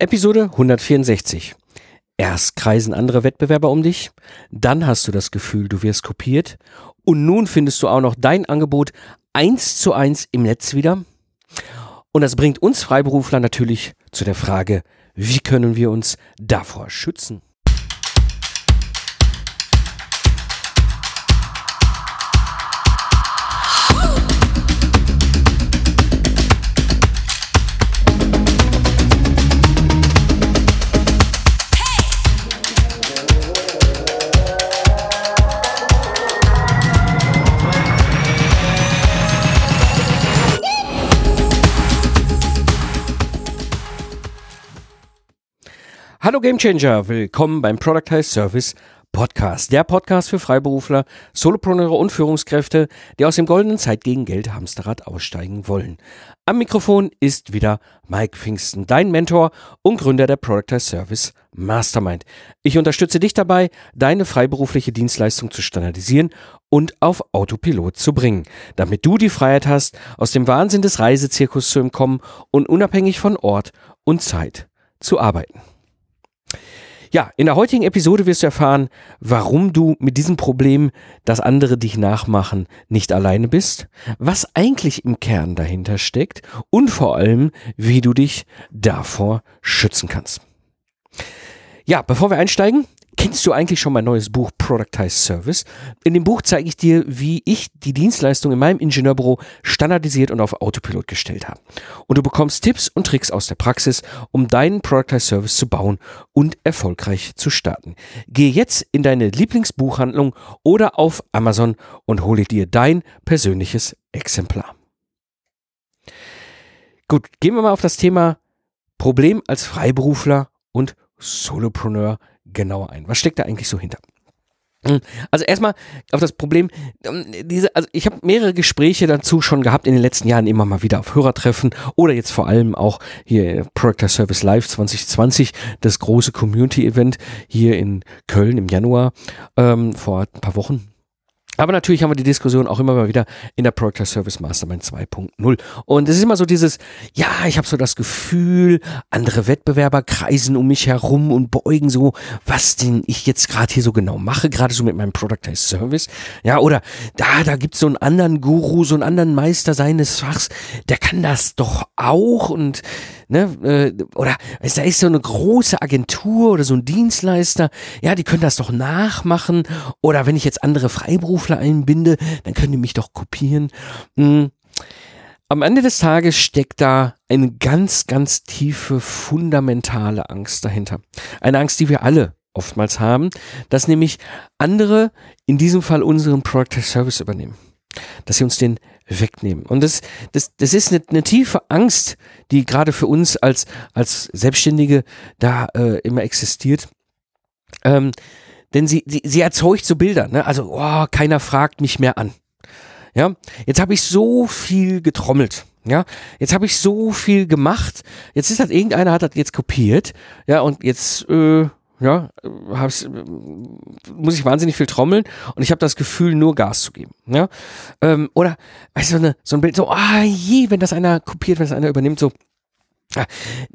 Episode 164. Erst kreisen andere Wettbewerber um dich, dann hast du das Gefühl, du wirst kopiert und nun findest du auch noch dein Angebot eins zu eins im Netz wieder. Und das bringt uns Freiberufler natürlich zu der Frage, wie können wir uns davor schützen? Hallo Gamechanger, willkommen beim Productize Service Podcast. Der Podcast für Freiberufler, Solopreneure und Führungskräfte, die aus dem goldenen Zeit gegen Geld Hamsterrad aussteigen wollen. Am Mikrofon ist wieder Mike Pfingsten, dein Mentor und Gründer der Productize Service Mastermind. Ich unterstütze dich dabei, deine freiberufliche Dienstleistung zu standardisieren und auf Autopilot zu bringen, damit du die Freiheit hast, aus dem Wahnsinn des Reisezirkus zu entkommen und unabhängig von Ort und Zeit zu arbeiten. Ja, in der heutigen Episode wirst du erfahren, warum du mit diesem Problem, dass andere dich nachmachen, nicht alleine bist, was eigentlich im Kern dahinter steckt und vor allem, wie du dich davor schützen kannst. Ja, bevor wir einsteigen, Kennst du eigentlich schon mein neues Buch Productize Service? In dem Buch zeige ich dir, wie ich die Dienstleistung in meinem Ingenieurbüro standardisiert und auf Autopilot gestellt habe. Und du bekommst Tipps und Tricks aus der Praxis, um deinen Productize Service zu bauen und erfolgreich zu starten. Gehe jetzt in deine Lieblingsbuchhandlung oder auf Amazon und hole dir dein persönliches Exemplar. Gut, gehen wir mal auf das Thema Problem als Freiberufler und Solopreneur genauer ein. Was steckt da eigentlich so hinter? Hm, also erstmal auf das Problem, ähm, diese, also ich habe mehrere Gespräche dazu schon gehabt in den letzten Jahren immer mal wieder auf Hörertreffen oder jetzt vor allem auch hier Project Service Live 2020, das große Community-Event hier in Köln im Januar ähm, vor ein paar Wochen. Aber natürlich haben wir die Diskussion auch immer mal wieder in der Project Service Mastermind 2.0. Und es ist immer so dieses, ja, ich habe so das Gefühl, andere Wettbewerber kreisen um mich herum und beugen so, was denn ich jetzt gerade hier so genau mache, gerade so mit meinem Product Service. Ja, oder da, da gibt's so einen anderen Guru, so einen anderen Meister seines Fachs, der kann das doch auch und ne, äh, oder da ist so eine große Agentur oder so ein Dienstleister, ja, die können das doch nachmachen. Oder wenn ich jetzt andere Freiberufler einbinde, dann können die mich doch kopieren. Hm. Am Ende des Tages steckt da eine ganz, ganz tiefe, fundamentale Angst dahinter. Eine Angst, die wir alle oftmals haben, dass nämlich andere, in diesem Fall unseren Product Service übernehmen. Dass sie uns den wegnehmen. Und das, das, das ist eine, eine tiefe Angst, die gerade für uns als, als Selbstständige da äh, immer existiert. Ähm, denn sie, sie, sie erzeugt so Bilder, ne? Also, oh, keiner fragt mich mehr an. Ja, jetzt habe ich so viel getrommelt. Ja, jetzt habe ich so viel gemacht. Jetzt ist das irgendeiner hat das jetzt kopiert. Ja, und jetzt äh, ja, muss ich wahnsinnig viel trommeln und ich habe das Gefühl, nur Gas zu geben. Ja? Ähm, oder weißt du, so, eine, so ein Bild, so, ah je, wenn das einer kopiert, wenn das einer übernimmt, so,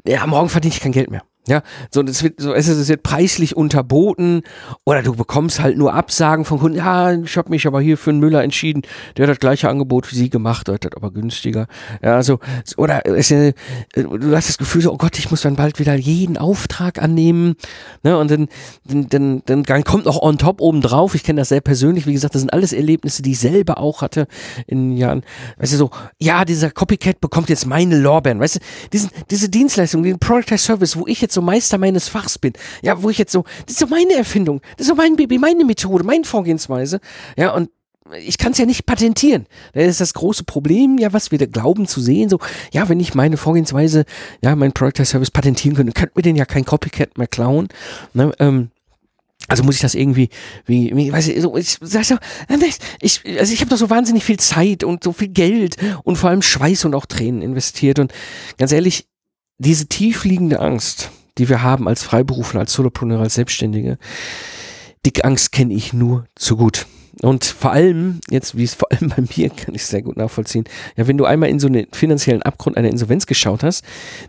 ja, morgen verdiene ich kein Geld mehr. Ja, so, das wird, so, es, es wird preislich unterboten oder du bekommst halt nur Absagen von Kunden. Ja, ich habe mich aber hier für einen Müller entschieden. Der hat das gleiche Angebot wie sie gemacht, der hat das aber günstiger. Ja, also, oder es, äh, du hast das Gefühl so, oh Gott, ich muss dann bald wieder jeden Auftrag annehmen. Ne, und dann, dann, dann, dann, kommt noch on top oben drauf. Ich kenne das sehr persönlich. Wie gesagt, das sind alles Erlebnisse, die ich selber auch hatte in Jahren. Weißt du, so, ja, dieser Copycat bekommt jetzt meine Lorbeeren. Weißt du, diesen, diese Dienstleistung, den Product Service, wo ich jetzt so Meister meines Fachs bin. Ja, wo ich jetzt so, das ist so meine Erfindung, das ist so mein Baby, meine Methode, meine Vorgehensweise. Ja, und ich kann es ja nicht patentieren. Das ist das große Problem, ja, was wir da glauben zu sehen. So, ja, wenn ich meine Vorgehensweise, ja, mein Product Service patentieren könnte, könnte mir den ja kein Copycat mehr klauen. Ne, ähm, also muss ich das irgendwie, wie, wie weiß ich, so, ich, ich, also ich habe doch so wahnsinnig viel Zeit und so viel Geld und vor allem Schweiß und auch Tränen investiert und ganz ehrlich, diese tiefliegende Angst, die wir haben als Freiberufler, als Solopreneur, als Selbstständige, die Angst kenne ich nur zu gut. Und vor allem, jetzt wie es vor allem bei mir, kann ich sehr gut nachvollziehen, ja, wenn du einmal in so einen finanziellen Abgrund einer Insolvenz geschaut hast,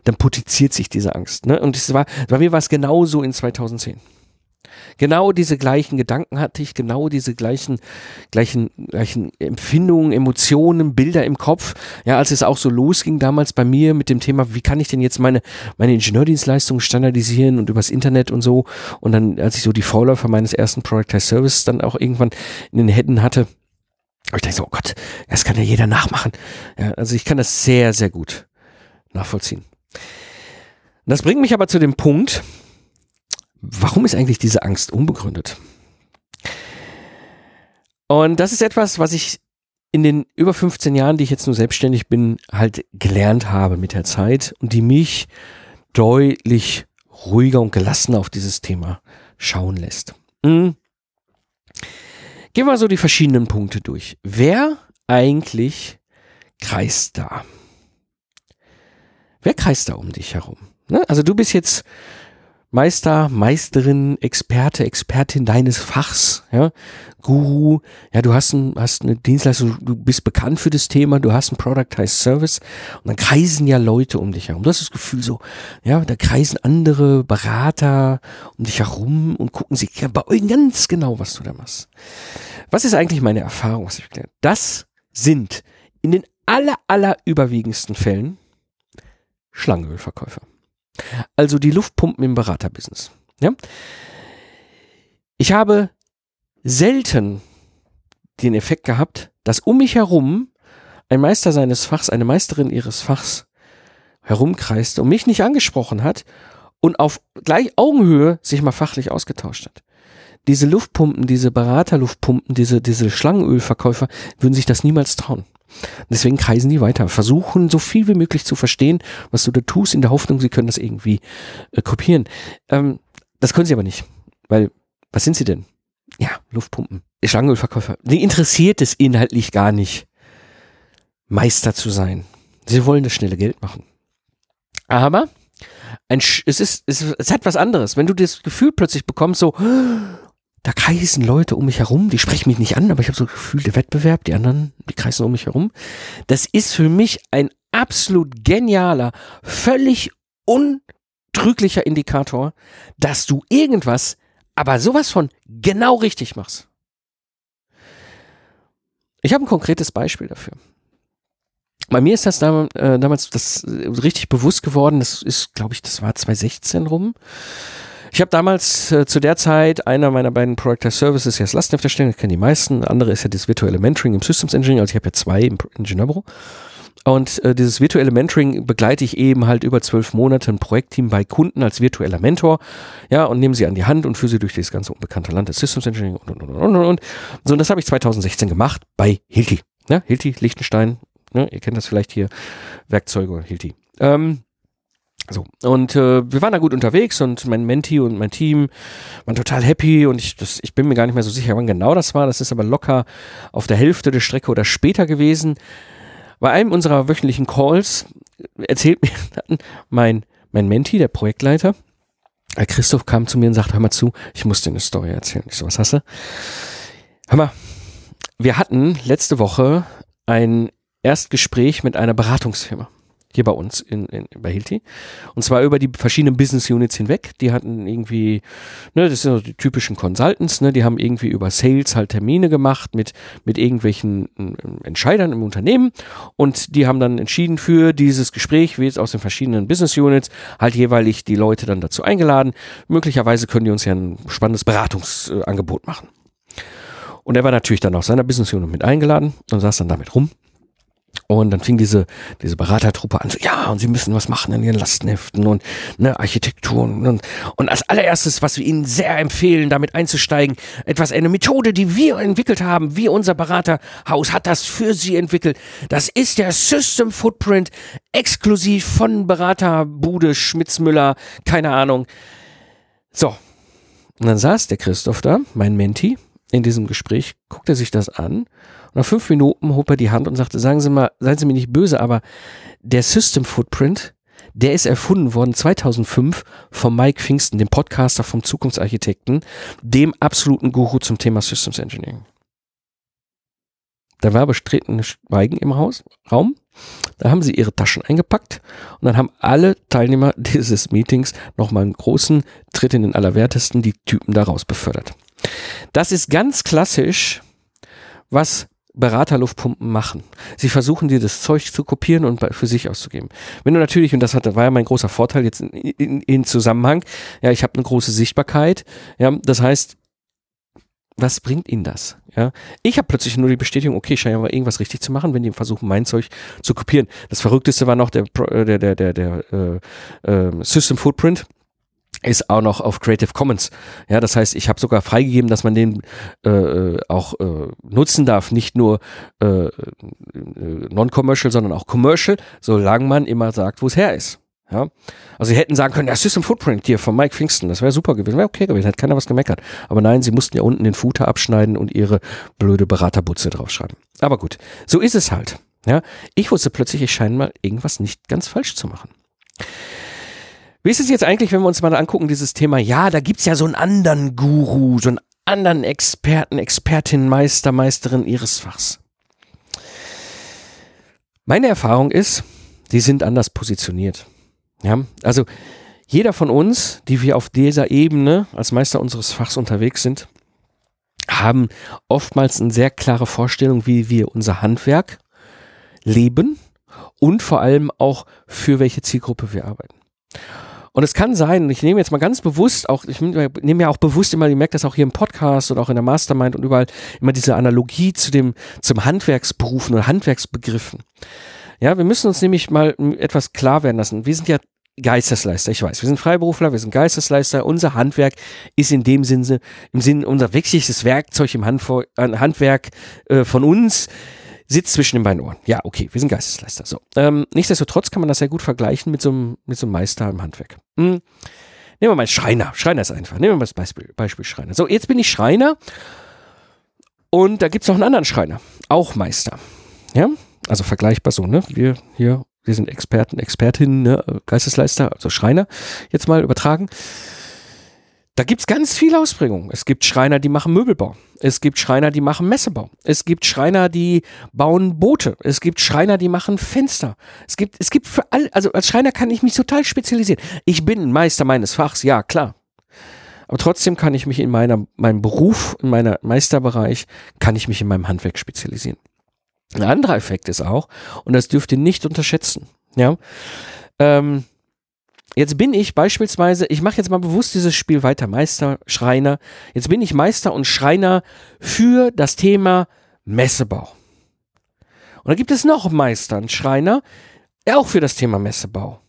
dann potenziert sich diese Angst. Ne? Und es war, bei mir war es genauso in 2010. Genau diese gleichen Gedanken hatte ich, genau diese gleichen, gleichen, gleichen Empfindungen, Emotionen, Bilder im Kopf. Ja, als es auch so losging damals bei mir mit dem Thema, wie kann ich denn jetzt meine, meine Ingenieurdienstleistungen standardisieren und übers Internet und so. Und dann, als ich so die Vorläufer meines ersten Productized Service dann auch irgendwann in den Händen hatte, habe ich so, oh Gott, das kann ja jeder nachmachen. Ja, also ich kann das sehr, sehr gut nachvollziehen. Das bringt mich aber zu dem Punkt, warum ist eigentlich diese Angst unbegründet? Und das ist etwas, was ich in den über 15 Jahren, die ich jetzt nur selbstständig bin, halt gelernt habe mit der Zeit und die mich deutlich ruhiger und gelassener auf dieses Thema schauen lässt. Mhm. Gehen wir so die verschiedenen Punkte durch. Wer eigentlich kreist da? Wer kreist da um dich herum? Ne? Also du bist jetzt Meister, Meisterin, Experte, Expertin deines Fachs, ja, Guru, ja, du hast, ein, hast eine Dienstleistung, du bist bekannt für das Thema, du hast ein Productized Service und dann kreisen ja Leute um dich herum. Du hast das Gefühl so, ja, da kreisen andere Berater um dich herum und gucken sich ja, bei euch ganz genau, was du da machst. Was ist eigentlich meine Erfahrung, was ich gelernt? Das sind in den aller, aller überwiegendsten Fällen Schlangenölverkäufer. Also die Luftpumpen im Beraterbusiness. Ja? Ich habe selten den Effekt gehabt, dass um mich herum ein Meister seines Fachs, eine Meisterin ihres Fachs herumkreiste und mich nicht angesprochen hat und auf gleich Augenhöhe sich mal fachlich ausgetauscht hat. Diese Luftpumpen, diese Beraterluftpumpen, diese, diese Schlangenölverkäufer würden sich das niemals trauen. Deswegen kreisen die weiter, versuchen so viel wie möglich zu verstehen, was du da tust, in der Hoffnung, sie können das irgendwie äh, kopieren. Ähm, das können sie aber nicht, weil was sind sie denn? Ja, Luftpumpen, Schlangenölverkäufer. Die interessiert es inhaltlich gar nicht, Meister zu sein. Sie wollen das schnelle Geld machen. Aber ein, es ist, es, es hat was anderes. Wenn du das Gefühl plötzlich bekommst, so, da kreisen Leute um mich herum, die sprechen mich nicht an, aber ich habe so das Gefühl, der Wettbewerb, die anderen, die kreisen um mich herum. Das ist für mich ein absolut genialer, völlig untrüglicher Indikator, dass du irgendwas, aber sowas von genau richtig machst. Ich habe ein konkretes Beispiel dafür. Bei mir ist das damals, äh, damals das richtig bewusst geworden. Das ist, glaube ich, das war 2016 rum. Ich habe damals äh, zu der Zeit einer meiner beiden Project Services ja das Lastenhefterstellen, ich kenne die meisten. Andere ist ja das virtuelle Mentoring im Systems Engineering, also ich habe ja zwei im Ingenieurbüro. Und äh, dieses virtuelle Mentoring begleite ich eben halt über zwölf Monate ein Projektteam bei Kunden als virtueller Mentor, ja, und nehme sie an die Hand und führe sie durch das ganze unbekannte Land des Systems Engineering und, und, und, und, und. So, und das habe ich 2016 gemacht bei Hilti. Ne? Hilti, Liechtenstein, ne? ihr kennt das vielleicht hier, Werkzeuge Hilti. Ähm, so, und äh, wir waren da gut unterwegs und mein Menti und mein Team waren total happy und ich, das, ich bin mir gar nicht mehr so sicher, wann genau das war. Das ist aber locker auf der Hälfte der Strecke oder später gewesen. Bei einem unserer wöchentlichen Calls erzählt mir dann mein, mein Menti, der Projektleiter, Christoph kam zu mir und sagte, hör mal zu, ich muss dir eine Story erzählen. Ich so, was hast du? Hör mal, wir hatten letzte Woche ein Erstgespräch mit einer Beratungsfirma hier bei uns in, in, bei Hilti. Und zwar über die verschiedenen Business Units hinweg. Die hatten irgendwie, ne, das sind so die typischen Consultants, ne, die haben irgendwie über Sales halt Termine gemacht mit, mit irgendwelchen äh, Entscheidern im Unternehmen. Und die haben dann entschieden für dieses Gespräch, wie jetzt aus den verschiedenen Business Units, halt jeweilig die Leute dann dazu eingeladen. Möglicherweise können die uns ja ein spannendes Beratungsangebot machen. Und er war natürlich dann aus seiner Business Unit mit eingeladen und saß dann damit rum und dann fing diese, diese Beratertruppe an, so, ja, und sie müssen was machen in ihren Lastenheften und ne, Architektur und, und als allererstes, was wir Ihnen sehr empfehlen, damit einzusteigen, etwas, eine Methode, die wir entwickelt haben, wir, unser Beraterhaus, hat das für Sie entwickelt. Das ist der System Footprint, exklusiv von Beraterbude Schmitzmüller, keine Ahnung. So. Und dann saß der Christoph da, mein Menti, in diesem Gespräch, guckte sich das an nach fünf Minuten hob er die Hand und sagte, sagen Sie mal, seien Sie mir nicht böse, aber der System Footprint, der ist erfunden worden 2005 von Mike Pfingsten, dem Podcaster vom Zukunftsarchitekten, dem absoluten Guru zum Thema Systems Engineering. Da war bestretenes Schweigen im Haus, Raum. Da haben sie ihre Taschen eingepackt und dann haben alle Teilnehmer dieses Meetings nochmal einen großen Tritt in den Allerwertesten die Typen daraus befördert. Das ist ganz klassisch, was Beraterluftpumpen machen. Sie versuchen dir das Zeug zu kopieren und für sich auszugeben. Wenn du natürlich, und das hat, war ja mein großer Vorteil jetzt in, in, in Zusammenhang, ja, ich habe eine große Sichtbarkeit, ja, das heißt, was bringt ihnen das? Ja, ich habe plötzlich nur die Bestätigung, okay, scheint aber irgendwas richtig zu machen, wenn die versuchen, mein Zeug zu kopieren. Das Verrückteste war noch der, äh, der, der, der, der äh, äh, System Footprint ist auch noch auf Creative Commons. Ja, das heißt, ich habe sogar freigegeben, dass man den äh, äh auch äh, nutzen darf, nicht nur äh, äh, non-commercial, sondern auch commercial, solange man immer sagt, wo es her ist. Ja, also sie hätten sagen können, ja, System Footprint hier von Mike Pfingsten, das wäre super gewesen, wäre okay gewesen, hätte keiner was gemeckert. Aber nein, sie mussten ja unten den Footer abschneiden und ihre blöde Beraterbutze draufschreiben. Aber gut, so ist es halt. Ja, ich wusste plötzlich, ich scheine mal irgendwas nicht ganz falsch zu machen. Wie ist es jetzt eigentlich, wenn wir uns mal angucken, dieses Thema, ja, da gibt's ja so einen anderen Guru, so einen anderen Experten, Expertin, Meister, Meisterin ihres Fachs. Meine Erfahrung ist, die sind anders positioniert. Ja, also jeder von uns, die wir auf dieser Ebene als Meister unseres Fachs unterwegs sind, haben oftmals eine sehr klare Vorstellung, wie wir unser Handwerk leben und vor allem auch für welche Zielgruppe wir arbeiten. Und es kann sein, ich nehme jetzt mal ganz bewusst auch, ich nehme ja auch bewusst immer, ihr merkt das auch hier im Podcast und auch in der Mastermind und überall immer diese Analogie zu dem, zum Handwerksberufen oder Handwerksbegriffen. Ja, wir müssen uns nämlich mal etwas klar werden lassen. Wir sind ja Geistesleister, ich weiß. Wir sind Freiberufler, wir sind Geistesleister. Unser Handwerk ist in dem Sinne, im Sinne, unser wichtigstes Werkzeug im Handwerk äh, von uns sitzt zwischen den beiden Ohren. Ja, okay, wir sind Geistesleister. So. Ähm, nichtsdestotrotz kann man das sehr gut vergleichen mit so einem, mit so einem Meister im Handwerk. Hm. Nehmen wir mal Schreiner. Schreiner ist einfach. Nehmen wir mal das Beispiel, Beispiel Schreiner. So, jetzt bin ich Schreiner und da gibt es noch einen anderen Schreiner. Auch Meister. Ja, also vergleichbar so, ne? Wir hier, wir sind Experten, Expertinnen, ne? Geistesleister, also Schreiner, jetzt mal übertragen. Da gibt's ganz viele Ausprägungen. Es gibt Schreiner, die machen Möbelbau. Es gibt Schreiner, die machen Messebau. Es gibt Schreiner, die bauen Boote. Es gibt Schreiner, die machen Fenster. Es gibt, es gibt für all, also als Schreiner kann ich mich total spezialisieren. Ich bin Meister meines Fachs, ja, klar. Aber trotzdem kann ich mich in meiner, meinem Beruf, in meiner Meisterbereich, kann ich mich in meinem Handwerk spezialisieren. Ein anderer Effekt ist auch, und das dürft ihr nicht unterschätzen, ja, ähm, Jetzt bin ich beispielsweise, ich mache jetzt mal bewusst dieses Spiel weiter, Meister, Schreiner. Jetzt bin ich Meister und Schreiner für das Thema Messebau. Und da gibt es noch Meister und Schreiner, auch für das Thema Messebau.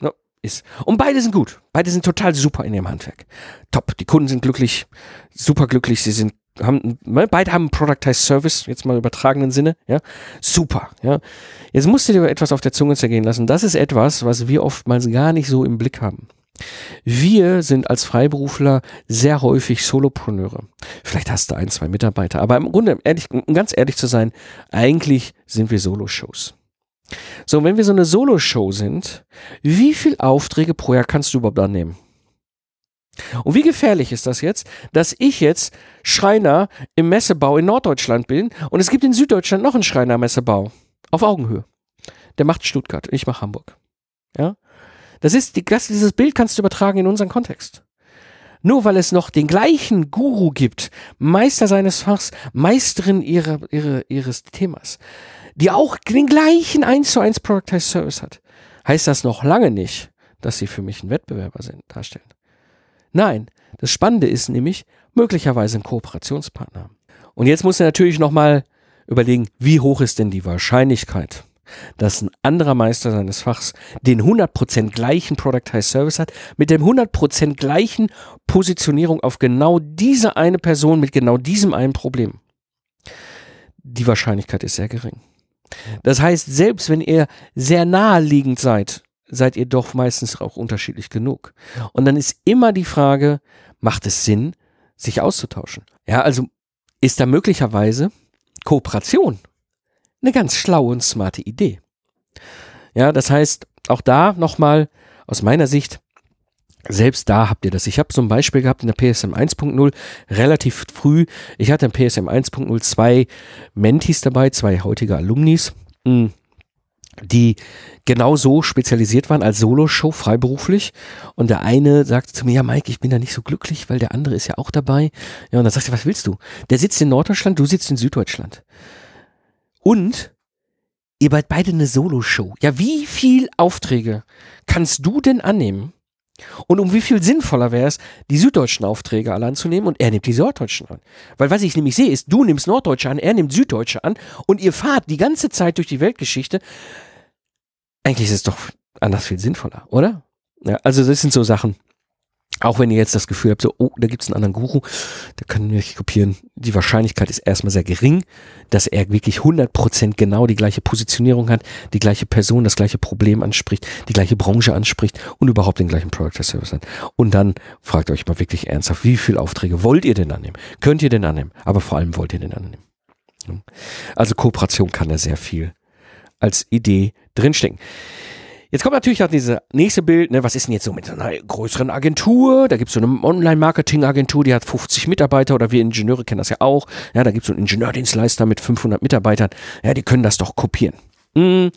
No, ist. Und beide sind gut. Beide sind total super in ihrem Handwerk. Top. Die Kunden sind glücklich, super glücklich. Sie sind haben, ne, beide haben Productized Service, jetzt mal übertragenen Sinne, ja, super, ja. Jetzt musst du dir etwas auf der Zunge zergehen lassen. Das ist etwas, was wir oftmals gar nicht so im Blick haben. Wir sind als Freiberufler sehr häufig Solopreneure. Vielleicht hast du ein, zwei Mitarbeiter, aber im Grunde, ehrlich, um ganz ehrlich zu sein, eigentlich sind wir Solo-Shows. So, wenn wir so eine Solo-Show sind, wie viel Aufträge pro Jahr kannst du überhaupt annehmen? Und wie gefährlich ist das jetzt, dass ich jetzt Schreiner im Messebau in Norddeutschland bin und es gibt in Süddeutschland noch einen Schreiner Messebau auf Augenhöhe. Der macht Stuttgart, ich mache Hamburg. Ja? Das ist das, dieses Bild kannst du übertragen in unseren Kontext. Nur weil es noch den gleichen Guru gibt, Meister seines Fachs, Meisterin ihrer, ihrer, ihres Themas, die auch den gleichen 1 zu 1 Productized Service hat, heißt das noch lange nicht, dass sie für mich ein Wettbewerber sind, darstellen. Nein, das Spannende ist nämlich möglicherweise ein Kooperationspartner. Und jetzt muss er natürlich nochmal überlegen, wie hoch ist denn die Wahrscheinlichkeit, dass ein anderer Meister seines Fachs den 100% gleichen Productized Service hat, mit dem 100% gleichen Positionierung auf genau diese eine Person mit genau diesem einen Problem. Die Wahrscheinlichkeit ist sehr gering. Das heißt, selbst wenn ihr sehr naheliegend seid, seid ihr doch meistens auch unterschiedlich genug. Und dann ist immer die Frage, macht es Sinn, sich auszutauschen? Ja, also ist da möglicherweise Kooperation eine ganz schlaue und smarte Idee. Ja, das heißt, auch da nochmal aus meiner Sicht, Selbst da habt ihr das. Ich habe so ein Beispiel gehabt in der PSM 1.0 relativ früh. Ich hatte in PSM 1.0 zwei Mentis dabei, zwei heutige Alumnis, hm, die genau so spezialisiert waren als Soloshow freiberuflich. Und der eine sagte zu mir, ja Mike, ich bin da nicht so glücklich, weil der andere ist ja auch dabei. Ja, und dann sagte ich, was willst du? Der sitzt in Norddeutschland, du sitzt in Süddeutschland. Und ihr seid beide eine Soloshow. Ja, wie viel Aufträge kannst du denn annehmen? Und um wie viel sinnvoller wäre es, die süddeutschen Aufträge alle anzunehmen und er nimmt die norddeutschen an. Weil was ich nämlich sehe, ist, du nimmst Norddeutsche an, er nimmt Süddeutsche an und ihr fahrt die ganze Zeit durch die Weltgeschichte. Eigentlich ist es doch anders viel sinnvoller, oder? Ja, also das sind so Sachen, auch wenn ihr jetzt das Gefühl habt, so, oh, da gibt es einen anderen Guru, da können wir nicht kopieren. Die Wahrscheinlichkeit ist erstmal sehr gering, dass er wirklich 100% genau die gleiche Positionierung hat, die gleiche Person, das gleiche Problem anspricht, die gleiche Branche anspricht und überhaupt den gleichen Product Service hat. Und dann fragt euch mal wirklich ernsthaft, wie viele Aufträge wollt ihr denn annehmen? Könnt ihr denn annehmen? Aber vor allem wollt ihr denn annehmen? Also Kooperation kann da sehr viel als Idee drinstecken. Jetzt kommt natürlich auch dieses nächste Bild, ne, was ist denn jetzt so mit einer größeren Agentur? Da gibt es so eine Online-Marketing-Agentur, die hat 50 Mitarbeiter oder wir Ingenieure kennen das ja auch. Ja, da gibt es so einen Ingenieurdienstleister mit 500 Mitarbeitern. Ja, die können das doch kopieren. Hm.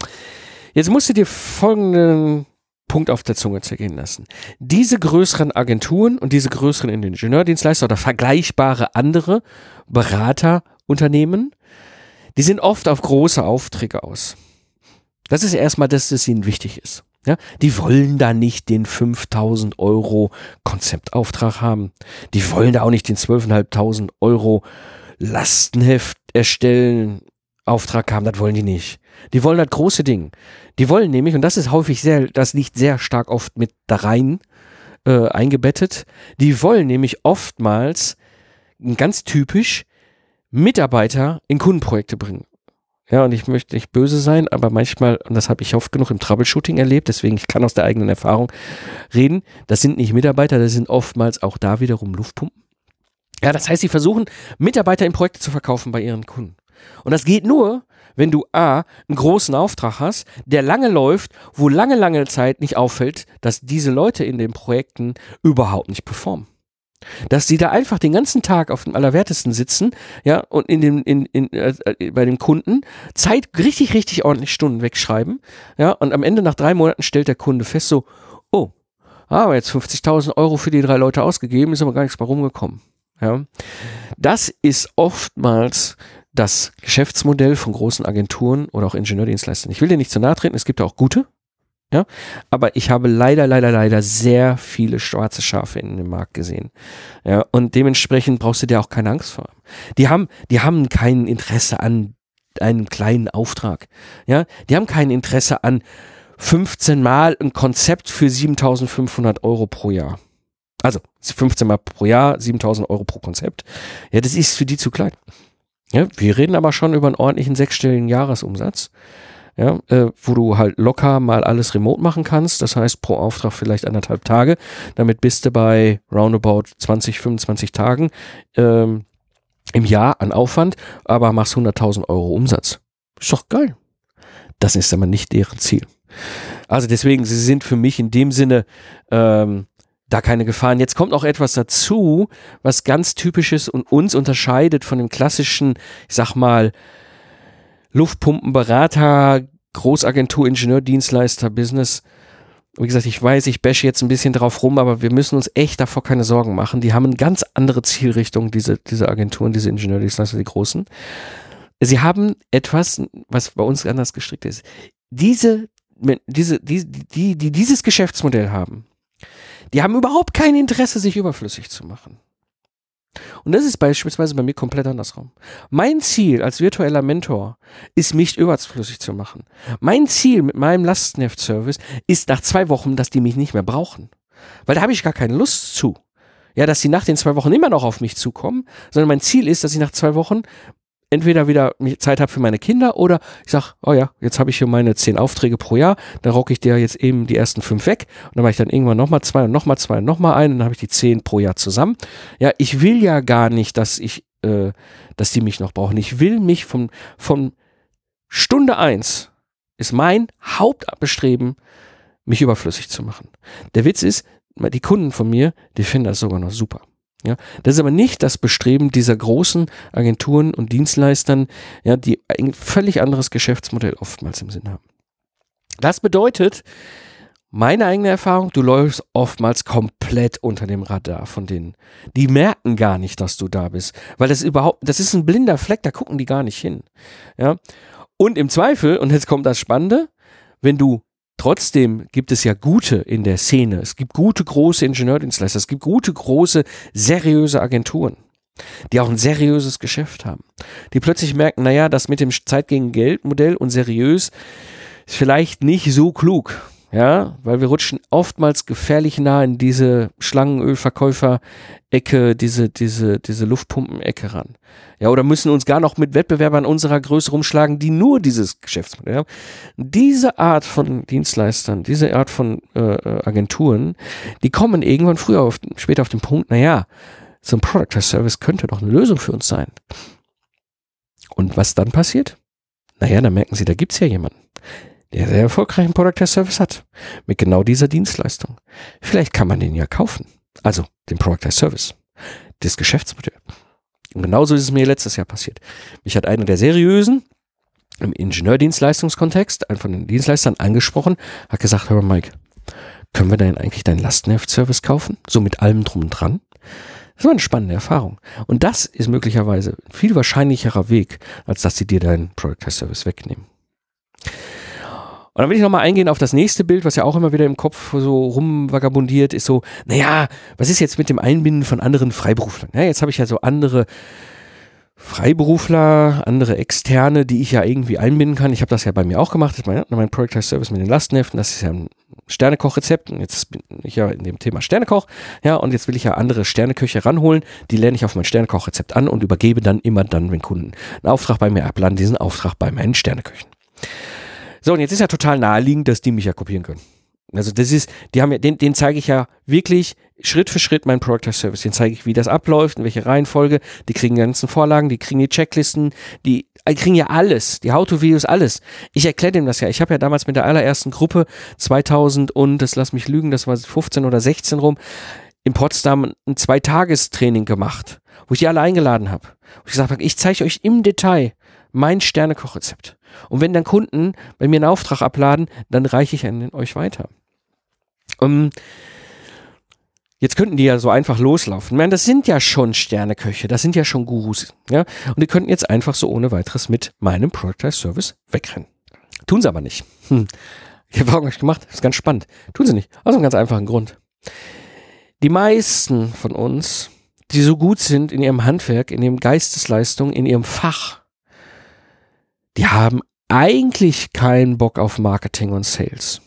Jetzt musst du dir folgenden Punkt auf der Zunge zergehen lassen. Diese größeren Agenturen und diese größeren Ingenieurdienstleister oder vergleichbare andere Beraterunternehmen, die sind oft auf große Aufträge aus. Das ist erstmal, dass es ihnen wichtig ist. Ja, die wollen da nicht den 5000 Euro Konzeptauftrag haben. Die wollen da auch nicht den 12.500 Euro Lastenheft erstellen, Auftrag haben. Das wollen die nicht. Die wollen das große Ding. Die wollen nämlich, und das ist häufig sehr, das liegt sehr stark oft mit da rein äh, eingebettet, die wollen nämlich oftmals ganz typisch Mitarbeiter in Kundenprojekte bringen. Ja, und ich möchte nicht böse sein, aber manchmal, und das habe ich oft genug im Troubleshooting erlebt, deswegen ich kann aus der eigenen Erfahrung reden, das sind nicht Mitarbeiter, das sind oftmals auch da wiederum Luftpumpen. Ja, das heißt, sie versuchen, Mitarbeiter in Projekte zu verkaufen bei ihren Kunden. Und das geht nur, wenn du A, einen großen Auftrag hast, der lange läuft, wo lange, lange Zeit nicht auffällt, dass diese Leute in den Projekten überhaupt nicht performen. Dass sie da einfach den ganzen Tag auf dem Allerwertesten sitzen, ja, und in dem, in, in, äh, äh, bei dem Kunden Zeit richtig, richtig ordentlich Stunden wegschreiben, ja, und am Ende nach drei Monaten stellt der Kunde fest, so, oh, aber jetzt 50.000 Euro für die drei Leute ausgegeben, ist aber gar nichts mehr rumgekommen, ja. Das ist oftmals das Geschäftsmodell von großen Agenturen oder auch Ingenieurdienstleistern. Ich will dir nicht zu nahe treten, es gibt ja auch gute, ja, aber ich habe leider, leider, leider sehr viele schwarze Schafe in dem Markt gesehen. Ja, und dementsprechend brauchst du dir auch keine Angst vor. Die haben, die haben kein Interesse an einem kleinen Auftrag. Ja, die haben kein Interesse an 15 Mal ein Konzept für 7500 Euro pro Jahr. Also 15 Mal pro Jahr, 7000 Euro pro Konzept. Ja, das ist für die zu klein. Ja, wir reden aber schon über einen ordentlichen sechsstelligen Jahresumsatz ja, äh, wo du halt locker mal alles remote machen kannst. Das heißt, pro Auftrag vielleicht anderthalb Tage. Damit bist du bei roundabout 20, 25 Tagen ähm, im Jahr an Aufwand, aber machst 100.000 Euro Umsatz. Ist doch geil. Das ist aber nicht deren Ziel. Also deswegen, sie sind für mich in dem Sinne ähm, da keine Gefahren. Jetzt kommt noch etwas dazu, was ganz typisch ist und uns unterscheidet von dem klassischen, ich sag mal, Luftpumpenberater, Großagentur, Ingenieurdienstleister, Business. Wie gesagt, ich weiß, ich bashe jetzt ein bisschen drauf rum, aber wir müssen uns echt davor keine Sorgen machen. Die haben eine ganz andere Zielrichtung, diese, diese Agenturen, diese Ingenieurdienstleister, die großen. Sie haben etwas, was bei uns anders gestrickt ist. Diese, diese, die, die, die dieses Geschäftsmodell haben, die haben überhaupt kein Interesse, sich überflüssig zu machen. Und das ist beispielsweise bei mir komplett andersrum. Mein Ziel als virtueller Mentor ist, mich überflüssig zu machen. Mein Ziel mit meinem Lastenheft-Service ist nach zwei Wochen, dass die mich nicht mehr brauchen. Weil da habe ich gar keine Lust zu. Ja, dass sie nach den zwei Wochen immer noch auf mich zukommen, sondern mein Ziel ist, dass ich nach zwei Wochen entweder wieder Zeit habe für meine Kinder oder ich sag, oh ja, jetzt habe ich hier meine zehn Aufträge pro Jahr, dann rocke ich dir jetzt eben die ersten fünf weg und dann mache ich dann irgendwann nochmal zwei und nochmal zwei und nochmal einen und dann habe ich die zehn pro Jahr zusammen. Ja, ich will ja gar nicht, dass ich, äh, dass die mich noch brauchen. Ich will mich von, von Stunde eins ist mein Hauptbestreben, mich überflüssig zu machen. Der Witz ist, die Kunden von mir, die finden das sogar noch super. Ja, das ist aber nicht das Bestreben dieser großen Agenturen und Dienstleistern, ja, die ein völlig anderes Geschäftsmodell oftmals im Sinn haben. Das bedeutet, meine eigene Erfahrung, du läufst oftmals komplett unter dem Radar von denen. Die merken gar nicht, dass du da bist, weil das überhaupt, das ist ein blinder Fleck, da gucken die gar nicht hin. Ja. Und im Zweifel, und jetzt kommt das Spannende, wenn du Trotzdem gibt es ja gute in der Szene. Es gibt gute große Ingenieurdienstleister. Es gibt gute große seriöse Agenturen, die auch ein seriöses Geschäft haben. Die plötzlich merken, naja, das mit dem Zeit gegen Geld Modell und seriös ist vielleicht nicht so klug ja, weil wir rutschen oftmals gefährlich nah in diese Schlangenölverkäufer-Ecke, diese, diese, diese Luftpumpen-Ecke ran. Ja, oder müssen uns gar noch mit Wettbewerbern unserer Größe rumschlagen, die nur dieses Geschäftsmodell haben. Diese Art von Dienstleistern, diese Art von äh, äh Agenturen, die kommen irgendwann früher auf, später auf den Punkt, naja, so ein Product as Service könnte doch eine Lösung für uns sein. Und was dann passiert? Naja, dann merken sie, da gibt's ja jemanden der sehr erfolgreichen Product as Service hat. Mit genau dieser Dienstleistung. Vielleicht kann man den ja kaufen. Also den Product as Service. Das Geschäftsmodell. Und genauso ist es mir letztes Jahr passiert. Mich hat einer der seriösen im Ingenieurdienstleistungskontext, einen von den Dienstleistern angesprochen, hat gesagt, hör mal Mike, können wir denn eigentlich deinen Lastenheft-Service kaufen? So mit allem drum und dran? Das war eine spannende Erfahrung. Und das ist möglicherweise ein viel wahrscheinlicherer Weg, als dass sie dir deinen Product Service wegnehmen. Und dann will ich nochmal eingehen auf das nächste Bild, was ja auch immer wieder im Kopf so rumvagabundiert, ist so, naja, was ist jetzt mit dem Einbinden von anderen Freiberuflern? Ja, jetzt habe ich ja so andere Freiberufler, andere Externe, die ich ja irgendwie einbinden kann. Ich habe das ja bei mir auch gemacht, das ist mein, mein Productized Service mit den Lastenheften, das ist ja ein Sternekoch-Rezept. Und jetzt bin ich ja in dem Thema Sternekoch, ja, und jetzt will ich ja andere Sterneköche ranholen, die lerne ich auf mein Sternekoch-Rezept an und übergebe dann immer dann, wenn Kunden einen Auftrag bei mir abladen, diesen Auftrag bei meinen Sterneköchen. So, und jetzt ist ja total naheliegend, dass die mich ja kopieren können. Also das ist, die haben ja, den, den zeige ich ja wirklich Schritt für Schritt meinen Product as Service. Den zeige ich, wie das abläuft, in welche Reihenfolge. Die kriegen die ganzen Vorlagen, die kriegen die Checklisten, die, kriegen ja alles, die How-to-Videos, alles. Ich erkläre dem das ja. Ich habe ja damals mit der allerersten Gruppe 2000 und, das lass mich lügen, das war 15 oder 16 rum, in Potsdam ein Zweitagestraining gemacht, wo ich die alle eingeladen habe. Wo ich gesagt habe, ich zeige euch im Detail mein Sternekochrezept. Und wenn dann Kunden bei mir einen Auftrag abladen, dann reiche ich an euch weiter. Um, ähm, Jetzt könnten die ja so einfach loslaufen. Meine, das sind ja schon Sterneköche, das sind ja schon Gurus, ja. Und die könnten jetzt einfach so ohne weiteres mit meinem Productized Service wegrennen. Tun sie aber nicht. Hm. Ich habe auch gemacht, das ist ganz spannend. Tun sie nicht. Aus einem ganz einfachen Grund. Die meisten von uns, die so gut sind in ihrem Handwerk, in ihrem Geistesleistung, in ihrem Fach, die haben eigentlich keinen Bock auf Marketing und Sales.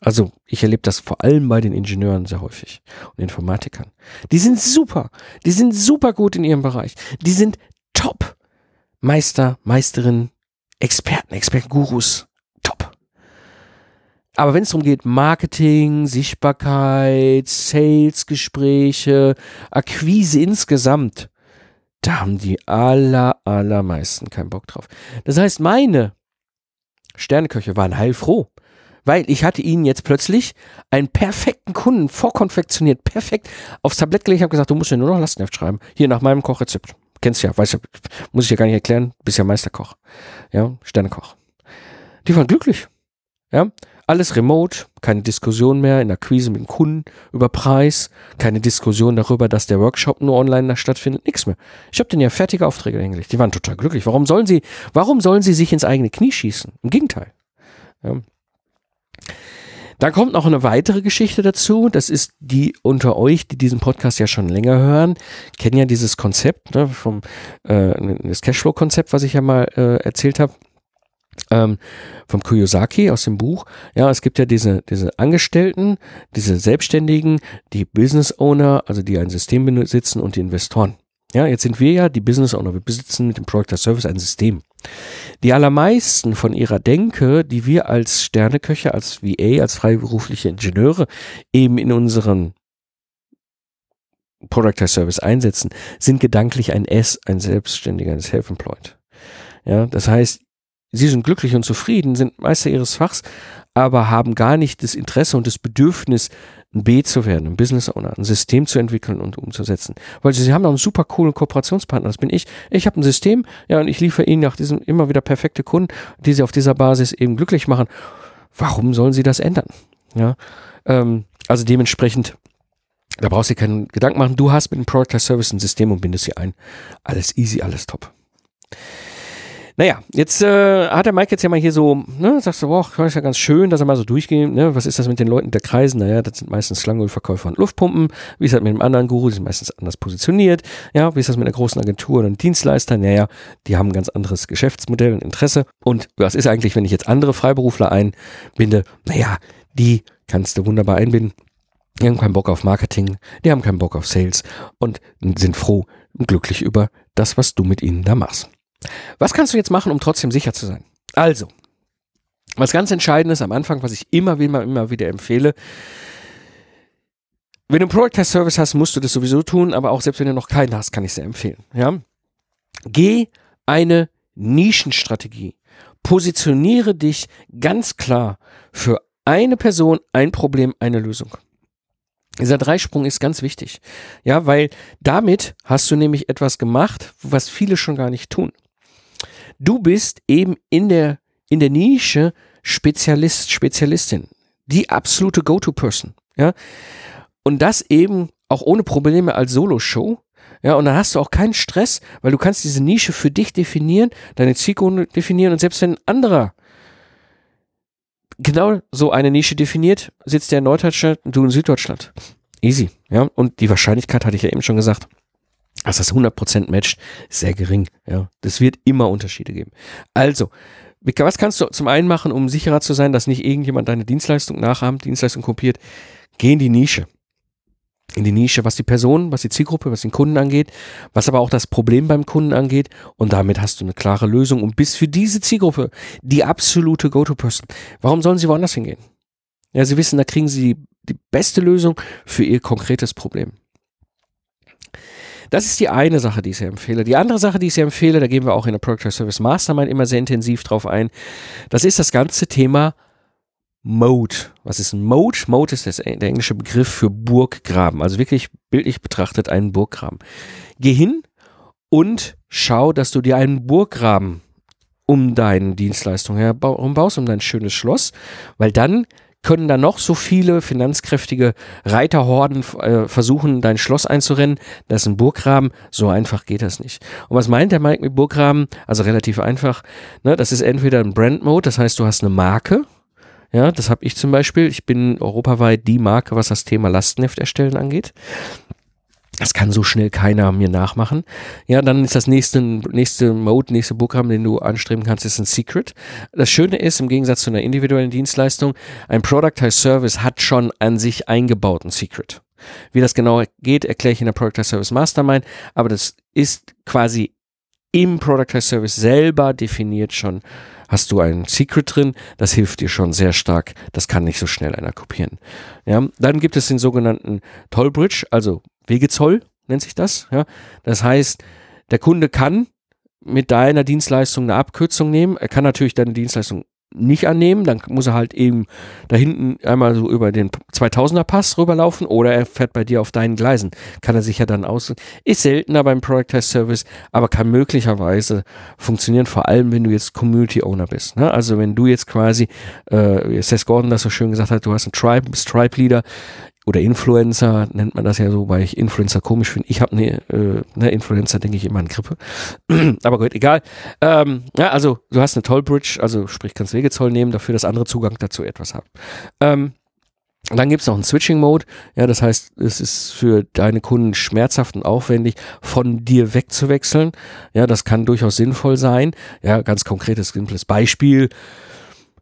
Also ich erlebe das vor allem bei den Ingenieuren sehr häufig und Informatikern. Die sind super, die sind super gut in ihrem Bereich. Die sind top Meister, Meisterin, Experten, Experten, Gurus, top. Aber wenn es darum geht, Marketing, Sichtbarkeit, Sales-Gespräche, Akquise insgesamt, da haben die aller, allermeisten keinen Bock drauf. Das heißt, meine Sterneköche waren heilfroh, weil ich hatte ihnen jetzt plötzlich einen perfekten Kunden vorkonfektioniert, perfekt aufs Tablett gelegt. Ich habe gesagt, du musst ja nur noch Lastenheft schreiben. Hier nach meinem Kochrezept. Kennst ja, weißt du, muss ich ja gar nicht erklären, bist ja Meisterkoch. Ja, Sternekoch. Die waren glücklich. Ja, alles remote, keine Diskussion mehr in der Quise mit dem Kunden über Preis, keine Diskussion darüber, dass der Workshop nur online stattfindet, nichts mehr. Ich habe denen ja fertige Aufträge hingelegt. Die waren total glücklich. Warum sollen sie, warum sollen sie sich ins eigene Knie schießen? Im Gegenteil. Ja. Dann kommt noch eine weitere Geschichte dazu. Das ist die unter euch, die diesen Podcast ja schon länger hören, kennen ja dieses Konzept ne, vom äh, das Cashflow-Konzept, was ich ja mal äh, erzählt habe ähm, vom Kiyosaki aus dem Buch. Ja, es gibt ja diese, diese Angestellten, diese Selbstständigen, die Business Owner, also die ein System besitzen und die Investoren. Ja, jetzt sind wir ja die Business Owner. Wir besitzen mit dem Product as Service ein System. Die allermeisten von ihrer Denke, die wir als Sterneköche, als VA, als freiberufliche Ingenieure eben in unseren Product as Service einsetzen, sind gedanklich ein S, ein Selbstständiger, ein Self-Employed. Ja, das heißt, sie sind glücklich und zufrieden, sind Meister ihres Fachs, aber haben gar nicht das Interesse und das Bedürfnis, ein B zu werden, ein Business Owner, ein System zu entwickeln und umzusetzen. Weil sie, sie haben auch einen super coolen Kooperationspartner, das bin ich. Ich habe ein System, ja, und ich liefere ihnen nach diesem immer wieder perfekte Kunden, die sie auf dieser Basis eben glücklich machen. Warum sollen sie das ändern? Ja, ähm, also dementsprechend, da brauchst du dir keinen Gedanken machen. Du hast mit dem Product Service ein System und bindest sie ein. Alles easy, alles top. Naja, jetzt äh, hat der Mike jetzt ja mal hier so, ne, sagst du, boah, ist ja ganz schön, dass er mal so durchgeht, ne, was ist das mit den Leuten der Kreisen? Naja, das sind meistens Schlangenölverkäufer und Luftpumpen. Wie ist das mit dem anderen Guru? Die sind meistens anders positioniert. Ja, wie ist das mit einer großen Agentur und Dienstleister? Naja, die haben ein ganz anderes Geschäftsmodell und Interesse. Und was ist eigentlich, wenn ich jetzt andere Freiberufler einbinde? Naja, die kannst du wunderbar einbinden. Die haben keinen Bock auf Marketing, die haben keinen Bock auf Sales und sind froh und glücklich über das, was du mit ihnen da machst. Was kannst du jetzt machen, um trotzdem sicher zu sein? Also, was ganz entscheidend ist am Anfang, was ich immer, immer, immer wieder empfehle, wenn du einen Product Test Service hast, musst du das sowieso tun, aber auch selbst wenn du noch keinen hast, kann ich sehr empfehlen. Ja? Geh eine Nischenstrategie. Positioniere dich ganz klar für eine Person, ein Problem, eine Lösung. Dieser Dreisprung ist ganz wichtig. Ja, weil damit hast du nämlich etwas gemacht, was viele schon gar nicht tun. Du bist eben in der, in der Nische Spezialist, Spezialistin. Die absolute Go-To-Person. Ja. Und das eben auch ohne Probleme als Solo-Show. Ja, und dann hast du auch keinen Stress, weil du kannst diese Nische für dich definieren, deine Zielgruppe definieren und selbst wenn ein anderer genau so eine Nische definiert, sitzt der in Norddeutschland und du in Süddeutschland. Easy, ja. Und die Wahrscheinlichkeit hatte ich ja eben schon gesagt dass das 100% matcht, sehr gering. Ja, das wird immer Unterschiede geben. Also, was kannst du zum einen machen, um sicherer zu sein, dass nicht irgendjemand deine Dienstleistung nachahmt, Dienstleistung kopiert? Geh in die Nische. In die Nische, was die Person, was die Zielgruppe, was den Kunden angeht, was aber auch das Problem beim Kunden angeht. Und damit hast du eine klare Lösung und bist für diese Zielgruppe die absolute Go-To-Person. Warum sollen sie woanders hingehen? Ja, sie wissen, da kriegen sie die, die beste Lösung für ihr konkretes Problem. Das ist die eine Sache, die ich sehr empfehle. Die andere Sache, die ich sehr empfehle, da gehen wir auch in der Product Service Mastermind immer sehr intensiv drauf ein, das ist das ganze Thema Mode. Was ist ein Mode? Mode ist das, der englische Begriff für Burggraben. Also wirklich bildlich betrachtet einen Burggraben. Geh hin und schau, dass du dir einen Burggraben um deine Dienstleistung herum baust, um dein schönes Schloss, weil dann können da noch so viele finanzkräftige Reiterhorden äh, versuchen, dein Schloss einzurennen. Das ist ein Burggraben. So einfach geht das nicht. Und was meint der Mike mit Burggraben? Also relativ einfach. Ne? Das ist entweder ein Brand Mode, das heißt, du hast eine Marke. Ja, das habe ich zum Beispiel. Ich bin europaweit die Marke, was das Thema Lastenheft erstellen angeht. Das kann so schnell keiner mir nachmachen. Ja, dann ist das nächste, nächste Mode, nächste Programm, den du anstreben kannst, ist ein Secret. Das Schöne ist, im Gegensatz zu einer individuellen Dienstleistung, ein Productized Service hat schon an sich eingebauten Secret. Wie das genau geht, erkläre ich in der Productized Service Mastermind, aber das ist quasi im Productized Service selber definiert schon, hast du ein Secret drin, das hilft dir schon sehr stark, das kann nicht so schnell einer kopieren. Ja, dann gibt es den sogenannten Tollbridge, also Wegezoll nennt sich das. Ja? Das heißt, der Kunde kann mit deiner Dienstleistung eine Abkürzung nehmen. Er kann natürlich deine Dienstleistung nicht annehmen, dann muss er halt eben da hinten einmal so über den 2000er Pass rüberlaufen oder er fährt bei dir auf deinen Gleisen. Kann er sich ja dann aus. Ist seltener beim Product Test Service, aber kann möglicherweise funktionieren, vor allem wenn du jetzt Community Owner bist. Ne? Also wenn du jetzt quasi, äh, Seth Gordon das so schön gesagt hat, du hast einen Tribe, bist Tribe Leader oder Influencer, nennt man das ja so, weil ich Influencer komisch finde. Ich habe eine, äh, ne, Influencer, denke ich immer an Grippe. Aber gut, egal. Ähm, ja, also du hast eine Tollbridge, also sprich, kannst Wegezoll nehmen, dafür, dass andere Zugang dazu etwas haben. Ähm, dann gibt's noch einen Switching-Mode. Ja, das heißt, es ist für deine Kunden schmerzhaft und aufwendig, von dir wegzuwechseln. Ja, das kann durchaus sinnvoll sein. Ja, ganz konkretes, simples Beispiel.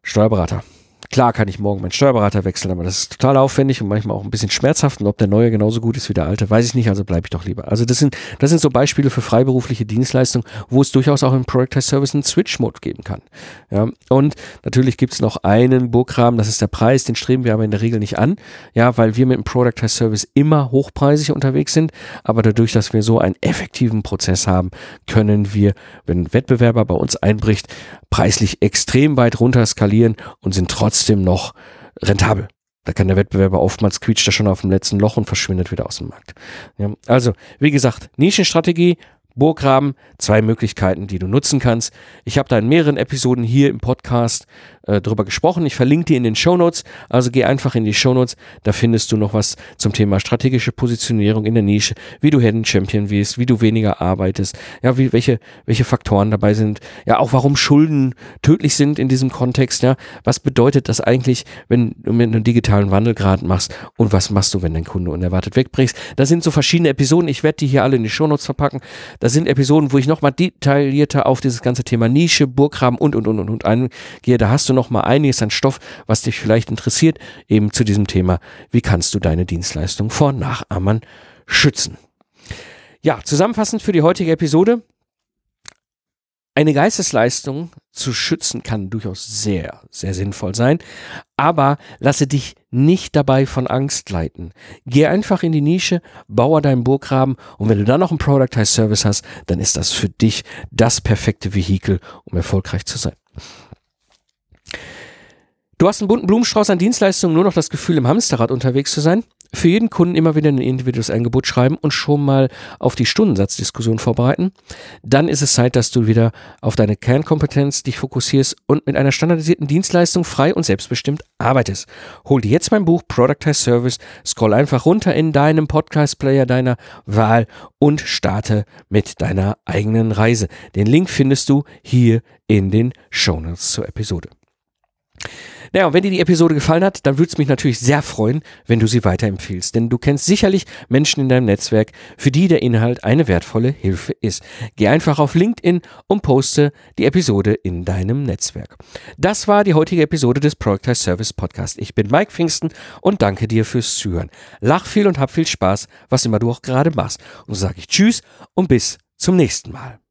Steuerberater. Klar kann ich morgen meinen Steuerberater wechseln, aber das ist total aufwendig und manchmal auch ein bisschen schmerzhaft. Und ob der neue genauso gut ist wie der alte, weiß ich nicht, also bleibe ich doch lieber. Also das sind, das sind so Beispiele für freiberufliche Dienstleistungen, wo es durchaus auch im Productized Service einen Switch-Mode geben kann. Ja, und natürlich gibt es noch einen Burgrahmen, das ist der Preis, den streben wir aber in der Regel nicht an, ja, weil wir mit dem Productized Service immer hochpreisig unterwegs sind, aber dadurch, dass wir so einen effektiven Prozess haben, können wir, wenn ein Wettbewerber bei uns einbricht, preislich extrem weit runter skalieren und sind trotzdem noch rentabel. Da kann der Wettbewerber oftmals quietscht er schon auf dem letzten Loch und verschwindet wieder aus dem Markt. Ja, also, wie gesagt, Nischenstrategie, Burggraben, zwei Möglichkeiten, die du nutzen kannst. Ich habe da in mehreren Episoden hier im Podcast äh, drüber gesprochen. Ich verlinke die in den Show Notes. Also geh einfach in die Show Notes. Da findest du noch was zum Thema strategische Positionierung in der Nische, wie du Hidden Champion wirst, wie du weniger arbeitest, ja, wie, welche, welche Faktoren dabei sind. Ja, auch warum Schulden tödlich sind in diesem Kontext. Ja, was bedeutet das eigentlich, wenn du mit einem digitalen Wandel gerade machst und was machst du, wenn dein Kunde unerwartet wegbrichst? Da sind so verschiedene Episoden. Ich werde die hier alle in die Show Notes verpacken. Das sind Episoden, wo ich nochmal detaillierter auf dieses ganze Thema Nische, Burggraben und, und, und, und, und eingehe. Da hast du nochmal einiges an Stoff, was dich vielleicht interessiert, eben zu diesem Thema, wie kannst du deine Dienstleistung vor Nachahmern schützen. Ja, zusammenfassend für die heutige Episode. Eine Geistesleistung zu schützen kann durchaus sehr, sehr sinnvoll sein, aber lasse dich nicht dabei von Angst leiten. Geh einfach in die Nische, baue deinen Burggraben und wenn du dann noch einen Productized Service hast, dann ist das für dich das perfekte Vehikel, um erfolgreich zu sein. Du hast einen bunten Blumenstrauß an Dienstleistungen, nur noch das Gefühl, im Hamsterrad unterwegs zu sein für jeden Kunden immer wieder ein individuelles Angebot schreiben und schon mal auf die Stundensatzdiskussion vorbereiten. Dann ist es Zeit, dass du wieder auf deine Kernkompetenz dich fokussierst und mit einer standardisierten Dienstleistung frei und selbstbestimmt arbeitest. Hol dir jetzt mein Buch Productize Service, scroll einfach runter in deinem Podcast-Player deiner Wahl und starte mit deiner eigenen Reise. Den Link findest du hier in den Shownotes zur Episode. Naja, und wenn dir die Episode gefallen hat, dann würde es mich natürlich sehr freuen, wenn du sie weiterempfiehlst. Denn du kennst sicherlich Menschen in deinem Netzwerk, für die der Inhalt eine wertvolle Hilfe ist. Geh einfach auf LinkedIn und poste die Episode in deinem Netzwerk. Das war die heutige Episode des Productize Service Podcast. Ich bin Mike Pfingsten und danke dir fürs Zuhören. Lach viel und hab viel Spaß, was immer du auch gerade machst. Und so sage ich Tschüss und bis zum nächsten Mal.